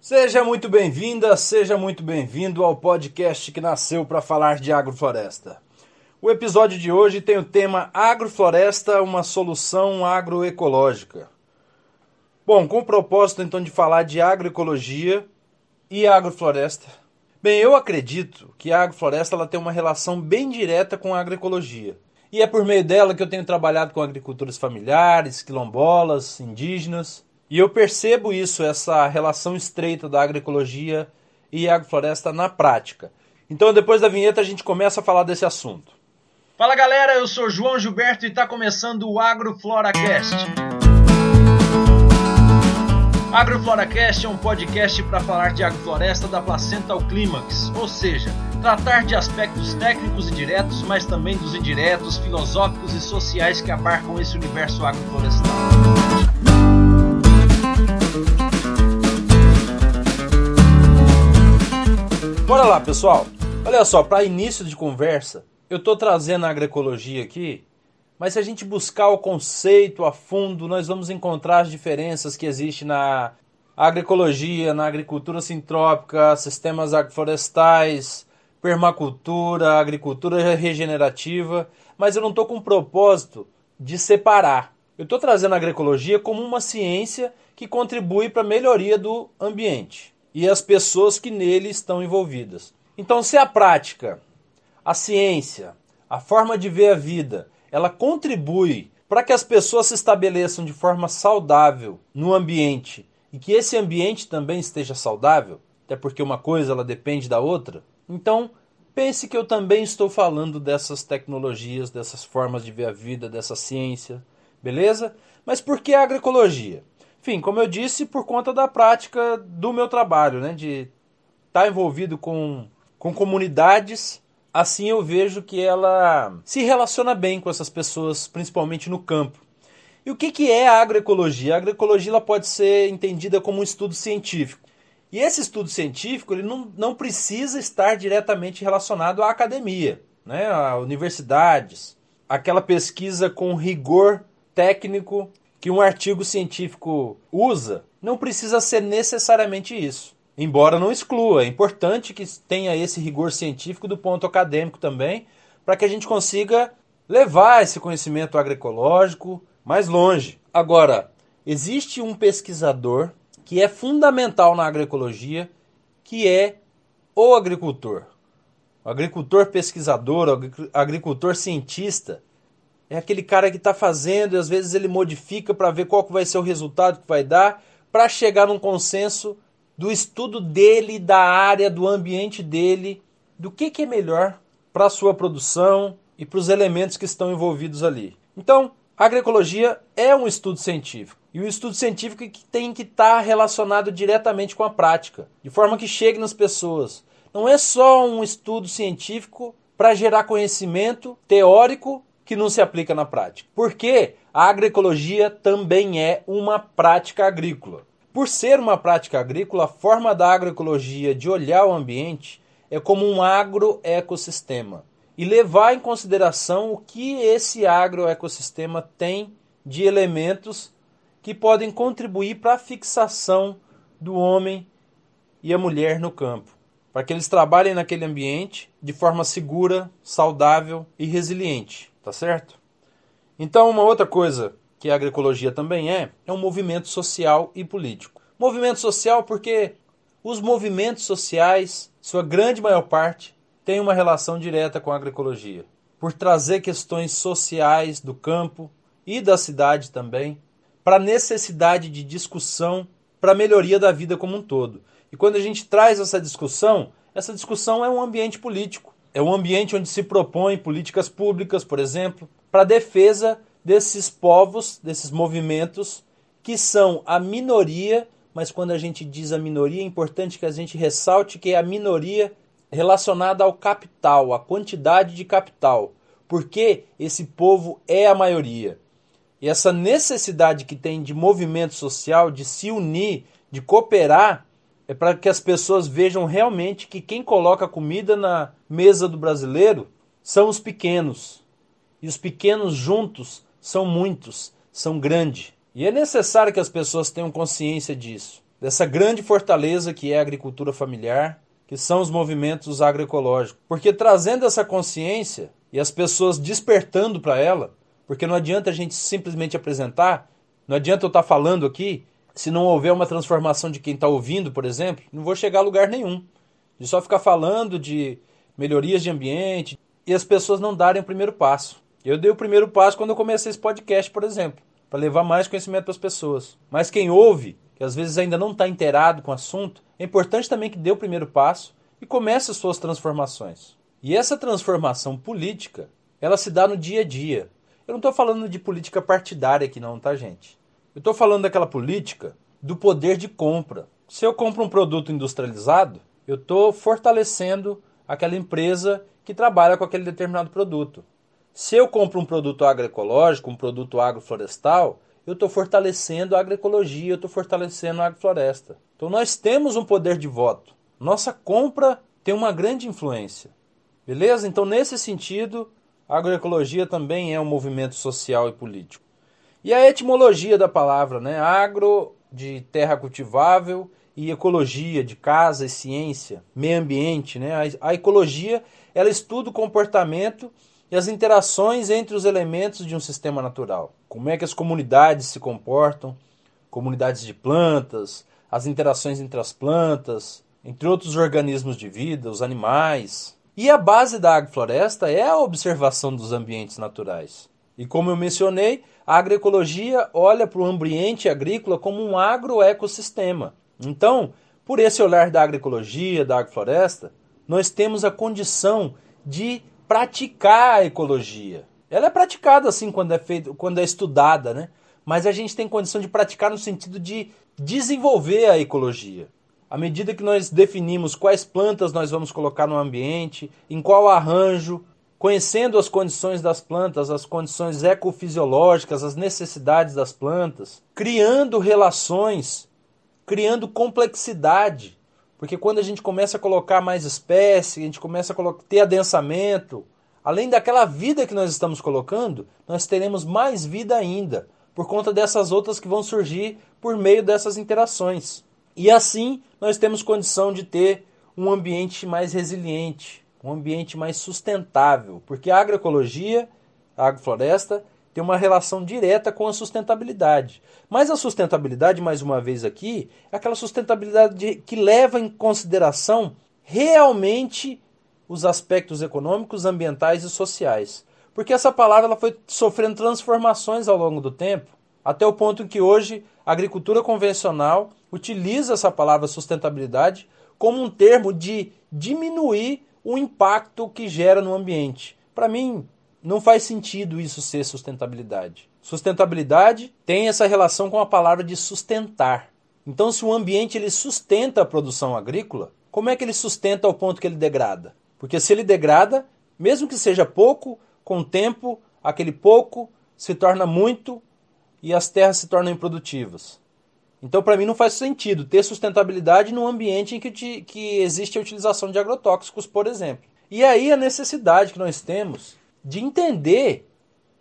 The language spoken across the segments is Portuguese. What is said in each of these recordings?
Seja muito bem-vinda, seja muito bem-vindo ao podcast que nasceu para falar de agrofloresta. O episódio de hoje tem o tema Agrofloresta, uma solução agroecológica. Bom, com o propósito então de falar de agroecologia e agrofloresta. Bem, eu acredito que a agrofloresta ela tem uma relação bem direta com a agroecologia. E é por meio dela que eu tenho trabalhado com agricultores familiares, quilombolas, indígenas e eu percebo isso, essa relação estreita da agroecologia e agrofloresta na prática. Então, depois da vinheta, a gente começa a falar desse assunto. Fala galera, eu sou João Gilberto e está começando o AgroFloracast. AgroFloracast é um podcast para falar de agrofloresta da placenta ao clímax, ou seja, tratar de aspectos técnicos e diretos, mas também dos indiretos, filosóficos e sociais que abarcam esse universo agroflorestal. Bora lá, pessoal. Olha só, para início de conversa, eu estou trazendo a agroecologia aqui, mas se a gente buscar o conceito a fundo, nós vamos encontrar as diferenças que existem na agroecologia, na agricultura sintrópica, sistemas agroflorestais, permacultura, agricultura regenerativa, mas eu não estou com o propósito de separar. Eu estou trazendo a agroecologia como uma ciência que contribui para a melhoria do ambiente e as pessoas que nele estão envolvidas. Então, se a prática, a ciência, a forma de ver a vida, ela contribui para que as pessoas se estabeleçam de forma saudável no ambiente e que esse ambiente também esteja saudável, até porque uma coisa ela depende da outra. Então, pense que eu também estou falando dessas tecnologias, dessas formas de ver a vida, dessa ciência, beleza? Mas por que a agroecologia? Enfim, como eu disse, por conta da prática do meu trabalho, né, de estar tá envolvido com, com comunidades, assim eu vejo que ela se relaciona bem com essas pessoas, principalmente no campo. E o que, que é a agroecologia? A agroecologia ela pode ser entendida como um estudo científico. E esse estudo científico ele não, não precisa estar diretamente relacionado à academia, né, a universidades, aquela pesquisa com rigor técnico que um artigo científico usa não precisa ser necessariamente isso. Embora não exclua, é importante que tenha esse rigor científico do ponto acadêmico também, para que a gente consiga levar esse conhecimento agroecológico mais longe. Agora, existe um pesquisador que é fundamental na agroecologia, que é o agricultor. O agricultor pesquisador, o agricultor cientista, é aquele cara que está fazendo e às vezes ele modifica para ver qual que vai ser o resultado que vai dar, para chegar num consenso do estudo dele, da área, do ambiente dele, do que, que é melhor para a sua produção e para os elementos que estão envolvidos ali. Então, a agroecologia é um estudo científico. E o estudo científico que tem que estar tá relacionado diretamente com a prática, de forma que chegue nas pessoas. Não é só um estudo científico para gerar conhecimento teórico que não se aplica na prática. Porque a agroecologia também é uma prática agrícola. Por ser uma prática agrícola, a forma da agroecologia de olhar o ambiente é como um agroecossistema e levar em consideração o que esse agroecossistema tem de elementos que podem contribuir para a fixação do homem e a mulher no campo, para que eles trabalhem naquele ambiente de forma segura, saudável e resiliente tá certo? Então, uma outra coisa que a agroecologia também é, é um movimento social e político. Movimento social porque os movimentos sociais, sua grande maior parte, tem uma relação direta com a agroecologia, por trazer questões sociais do campo e da cidade também, para necessidade de discussão para a melhoria da vida como um todo. E quando a gente traz essa discussão, essa discussão é um ambiente político. É um ambiente onde se propõe políticas públicas, por exemplo, para defesa desses povos, desses movimentos que são a minoria, mas quando a gente diz a minoria, é importante que a gente ressalte que é a minoria relacionada ao capital, à quantidade de capital, porque esse povo é a maioria. E essa necessidade que tem de movimento social, de se unir, de cooperar, é para que as pessoas vejam realmente que quem coloca comida na mesa do brasileiro são os pequenos. E os pequenos juntos são muitos, são grandes. E é necessário que as pessoas tenham consciência disso. dessa grande fortaleza que é a agricultura familiar, que são os movimentos agroecológicos. Porque trazendo essa consciência e as pessoas despertando para ela, porque não adianta a gente simplesmente apresentar, não adianta eu estar tá falando aqui, se não houver uma transformação de quem está ouvindo, por exemplo, não vou chegar a lugar nenhum. De só ficar falando de melhorias de ambiente e as pessoas não darem o primeiro passo. Eu dei o primeiro passo quando eu comecei esse podcast, por exemplo, para levar mais conhecimento para as pessoas. Mas quem ouve, que às vezes ainda não está inteirado com o assunto, é importante também que dê o primeiro passo e comece as suas transformações. E essa transformação política, ela se dá no dia a dia. Eu não estou falando de política partidária aqui não, tá gente? Eu estou falando daquela política do poder de compra. Se eu compro um produto industrializado, eu estou fortalecendo aquela empresa que trabalha com aquele determinado produto. Se eu compro um produto agroecológico, um produto agroflorestal, eu estou fortalecendo a agroecologia, eu estou fortalecendo a agrofloresta. Então nós temos um poder de voto. Nossa compra tem uma grande influência. Beleza? Então, nesse sentido, a agroecologia também é um movimento social e político. E a etimologia da palavra, né? Agro de terra cultivável e ecologia de casa e ciência, meio ambiente, né? A, a ecologia, ela estuda o comportamento e as interações entre os elementos de um sistema natural. Como é que as comunidades se comportam, comunidades de plantas, as interações entre as plantas, entre outros organismos de vida, os animais. E a base da agrofloresta é a observação dos ambientes naturais. E como eu mencionei, a agroecologia olha para o ambiente agrícola como um agroecossistema. Então, por esse olhar da agroecologia, da agrofloresta, nós temos a condição de praticar a ecologia. Ela é praticada assim quando é feito, quando é estudada, né? Mas a gente tem condição de praticar no sentido de desenvolver a ecologia. À medida que nós definimos quais plantas nós vamos colocar no ambiente, em qual arranjo, conhecendo as condições das plantas, as condições ecofisiológicas, as necessidades das plantas, criando relações, criando complexidade porque quando a gente começa a colocar mais espécie, a gente começa a ter adensamento, além daquela vida que nós estamos colocando, nós teremos mais vida ainda, por conta dessas outras que vão surgir por meio dessas interações. E assim nós temos condição de ter um ambiente mais resiliente, um ambiente mais sustentável, porque a agroecologia, a agrofloresta, tem uma relação direta com a sustentabilidade. Mas a sustentabilidade, mais uma vez aqui, é aquela sustentabilidade que leva em consideração realmente os aspectos econômicos, ambientais e sociais. Porque essa palavra ela foi sofrendo transformações ao longo do tempo, até o ponto em que hoje a agricultura convencional utiliza essa palavra sustentabilidade como um termo de diminuir o impacto que gera no ambiente. Para mim, não faz sentido isso ser sustentabilidade. Sustentabilidade tem essa relação com a palavra de sustentar. Então, se o ambiente ele sustenta a produção agrícola, como é que ele sustenta ao ponto que ele degrada? Porque se ele degrada, mesmo que seja pouco, com o tempo, aquele pouco se torna muito e as terras se tornam improdutivas. Então, para mim, não faz sentido ter sustentabilidade num ambiente em que, te, que existe a utilização de agrotóxicos, por exemplo. E aí a necessidade que nós temos de entender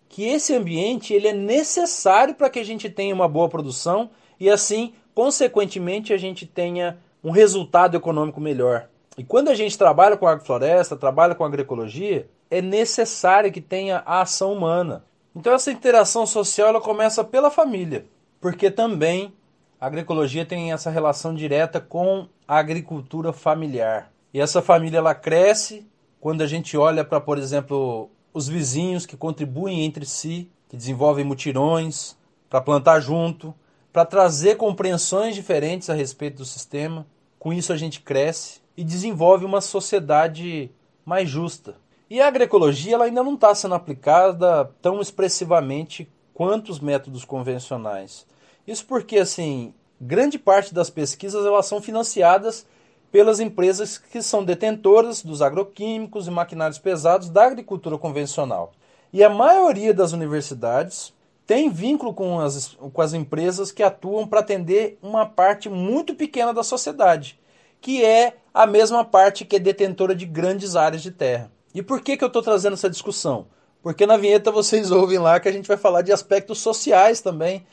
que esse ambiente ele é necessário para que a gente tenha uma boa produção e assim, consequentemente, a gente tenha um resultado econômico melhor. E quando a gente trabalha com agrofloresta, trabalha com agroecologia, é necessário que tenha a ação humana. Então essa interação social ela começa pela família, porque também a agroecologia tem essa relação direta com a agricultura familiar. E essa família ela cresce quando a gente olha para, por exemplo, os vizinhos que contribuem entre si, que desenvolvem mutirões para plantar junto, para trazer compreensões diferentes a respeito do sistema. Com isso a gente cresce e desenvolve uma sociedade mais justa. E a agroecologia ela ainda não está sendo aplicada tão expressivamente quanto os métodos convencionais. Isso porque assim, grande parte das pesquisas elas são financiadas pelas empresas que são detentoras dos agroquímicos e maquinários pesados da agricultura convencional. E a maioria das universidades tem vínculo com as, com as empresas que atuam para atender uma parte muito pequena da sociedade, que é a mesma parte que é detentora de grandes áreas de terra. E por que, que eu estou trazendo essa discussão? Porque na vinheta vocês ouvem lá que a gente vai falar de aspectos sociais também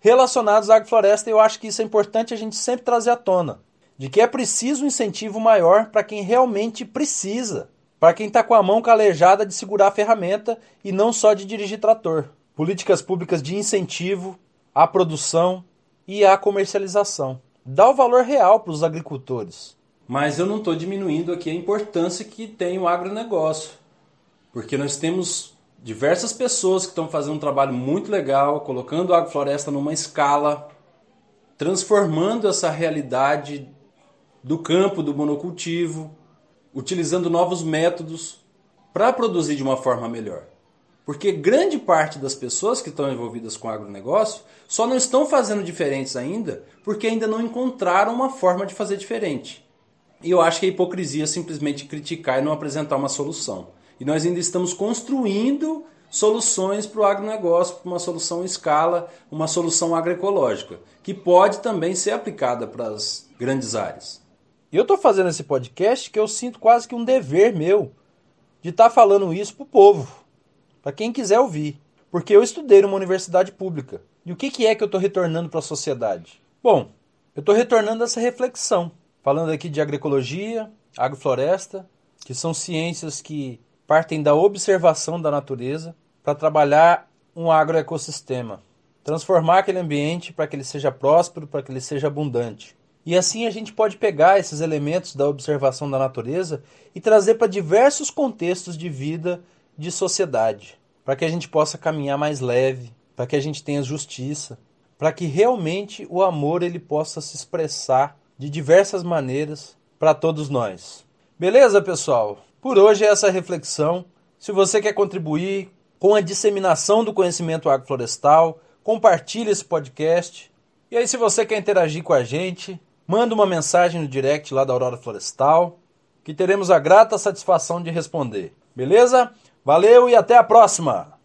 relacionados à agrofloresta e eu acho que isso é importante a gente sempre trazer à tona. De que é preciso um incentivo maior para quem realmente precisa. Para quem está com a mão calejada de segurar a ferramenta e não só de dirigir trator. Políticas públicas de incentivo à produção e à comercialização. Dá o valor real para os agricultores. Mas eu não estou diminuindo aqui a importância que tem o agronegócio. Porque nós temos diversas pessoas que estão fazendo um trabalho muito legal, colocando a agrofloresta numa escala, transformando essa realidade do campo, do monocultivo, utilizando novos métodos para produzir de uma forma melhor. Porque grande parte das pessoas que estão envolvidas com agronegócio só não estão fazendo diferentes ainda porque ainda não encontraram uma forma de fazer diferente. E eu acho que é hipocrisia simplesmente criticar e não apresentar uma solução. E nós ainda estamos construindo soluções para o agronegócio, uma solução em escala, uma solução agroecológica, que pode também ser aplicada para as grandes áreas. E eu estou fazendo esse podcast que eu sinto quase que um dever meu de estar tá falando isso para o povo, para quem quiser ouvir. Porque eu estudei numa universidade pública. E o que, que é que eu estou retornando para a sociedade? Bom, eu estou retornando essa reflexão, falando aqui de agroecologia, agrofloresta, que são ciências que partem da observação da natureza para trabalhar um agroecossistema, transformar aquele ambiente para que ele seja próspero, para que ele seja abundante. E assim a gente pode pegar esses elementos da observação da natureza e trazer para diversos contextos de vida, de sociedade, para que a gente possa caminhar mais leve, para que a gente tenha justiça, para que realmente o amor ele possa se expressar de diversas maneiras para todos nós. Beleza, pessoal? Por hoje é essa reflexão. Se você quer contribuir com a disseminação do conhecimento agroflorestal, compartilhe esse podcast. E aí, se você quer interagir com a gente, manda uma mensagem no direct lá da Aurora Florestal, que teremos a grata satisfação de responder. Beleza? Valeu e até a próxima!